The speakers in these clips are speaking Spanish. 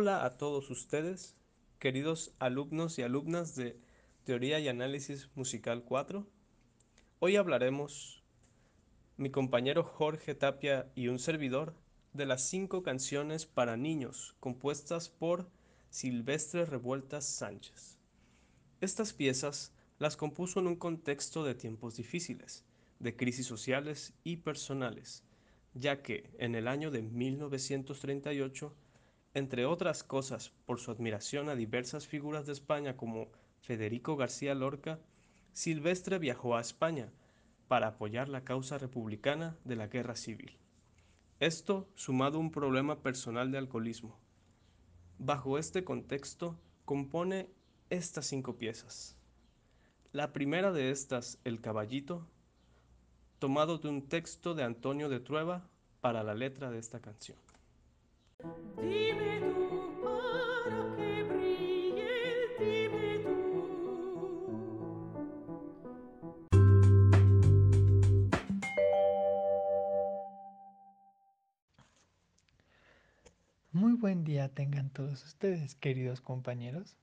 Hola a todos ustedes, queridos alumnos y alumnas de Teoría y Análisis Musical 4. Hoy hablaremos, mi compañero Jorge Tapia y un servidor, de las cinco canciones para niños compuestas por Silvestre Revueltas Sánchez. Estas piezas las compuso en un contexto de tiempos difíciles, de crisis sociales y personales, ya que en el año de 1938 entre otras cosas por su admiración a diversas figuras de España como Federico García Lorca, Silvestre viajó a España para apoyar la causa republicana de la guerra civil. Esto sumado a un problema personal de alcoholismo. Bajo este contexto compone estas cinco piezas. La primera de estas, El caballito, tomado de un texto de Antonio de Trueba para la letra de esta canción. Muy buen día tengan todos ustedes, queridos compañeros.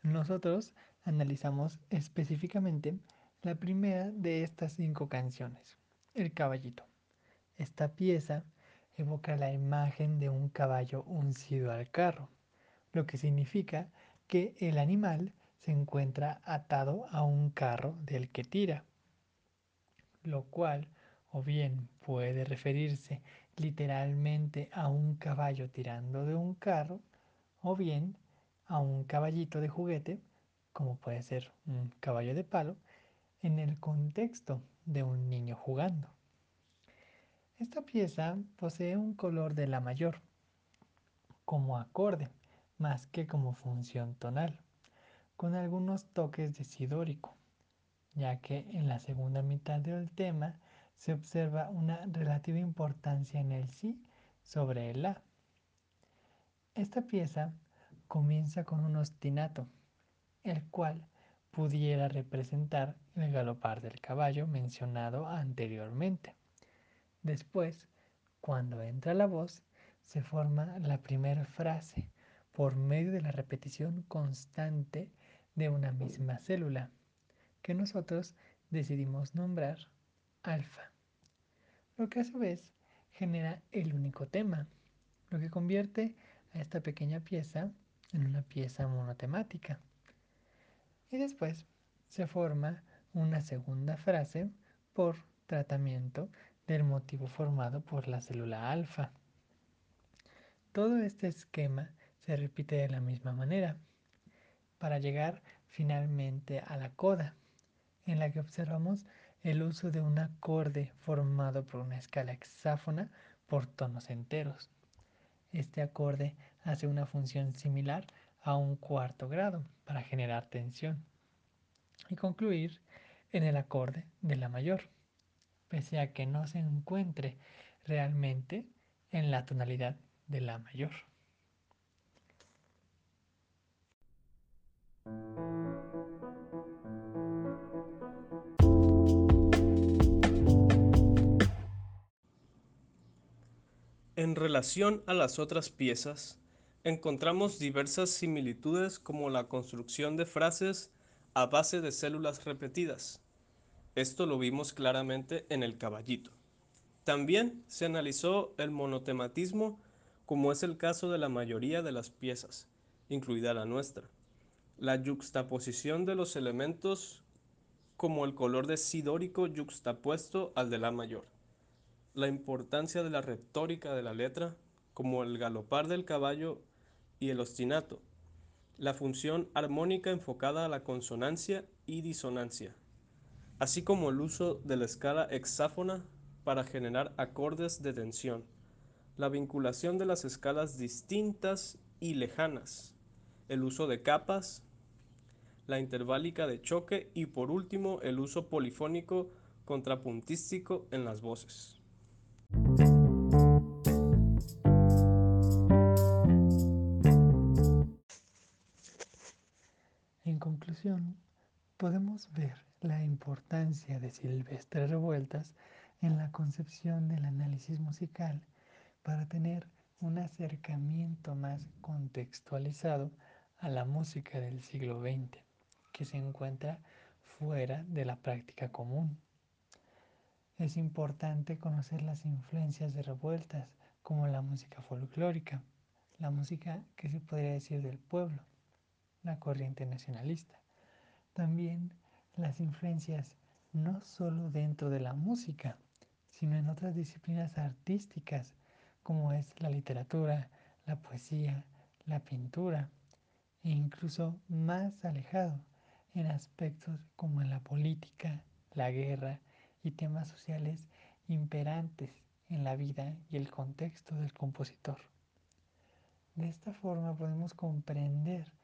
Nosotros analizamos específicamente la primera de estas cinco canciones, El caballito. Esta pieza evoca la imagen de un caballo uncido al carro, lo que significa que el animal se encuentra atado a un carro del que tira, lo cual o bien puede referirse literalmente a un caballo tirando de un carro, o bien a un caballito de juguete, como puede ser un caballo de palo, en el contexto de un niño jugando. Esta pieza posee un color de la mayor, como acorde, más que como función tonal, con algunos toques de sidórico, ya que en la segunda mitad del tema se observa una relativa importancia en el si sobre el la. Esta pieza comienza con un ostinato, el cual pudiera representar el galopar del caballo mencionado anteriormente. Después, cuando entra la voz, se forma la primera frase por medio de la repetición constante de una misma célula, que nosotros decidimos nombrar alfa, lo que a su vez genera el único tema, lo que convierte a esta pequeña pieza en una pieza monotemática. Y después se forma una segunda frase por tratamiento del motivo formado por la célula alfa. Todo este esquema se repite de la misma manera para llegar finalmente a la coda, en la que observamos el uso de un acorde formado por una escala hexáfona por tonos enteros. Este acorde hace una función similar a un cuarto grado para generar tensión y concluir en el acorde de la mayor pese a que no se encuentre realmente en la tonalidad de la mayor. En relación a las otras piezas, encontramos diversas similitudes como la construcción de frases a base de células repetidas, esto lo vimos claramente en el caballito. También se analizó el monotematismo, como es el caso de la mayoría de las piezas, incluida la nuestra. La yuxtaposición de los elementos como el color de sidórico yuxtapuesto al de la mayor. La importancia de la retórica de la letra, como el galopar del caballo y el ostinato. La función armónica enfocada a la consonancia y disonancia así como el uso de la escala hexáfona para generar acordes de tensión, la vinculación de las escalas distintas y lejanas, el uso de capas, la interválica de choque y por último el uso polifónico contrapuntístico en las voces. Podemos ver la importancia de Silvestre Revueltas en la concepción del análisis musical para tener un acercamiento más contextualizado a la música del siglo XX, que se encuentra fuera de la práctica común. Es importante conocer las influencias de revueltas, como la música folclórica, la música que se podría decir del pueblo, la corriente nacionalista. También las influencias no solo dentro de la música, sino en otras disciplinas artísticas, como es la literatura, la poesía, la pintura, e incluso más alejado en aspectos como la política, la guerra y temas sociales imperantes en la vida y el contexto del compositor. De esta forma podemos comprender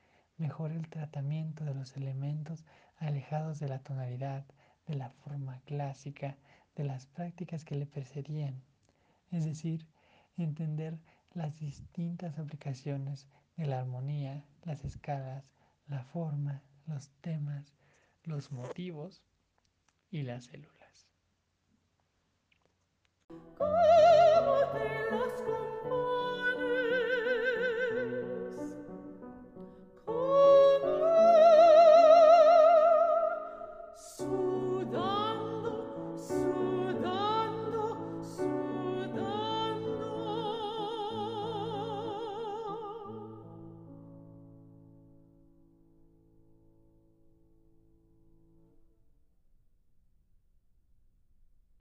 mejor el tratamiento de los elementos alejados de la tonalidad, de la forma clásica, de las prácticas que le precedían, es decir, entender las distintas aplicaciones de la armonía, las escalas, la forma, los temas, los motivos y las células.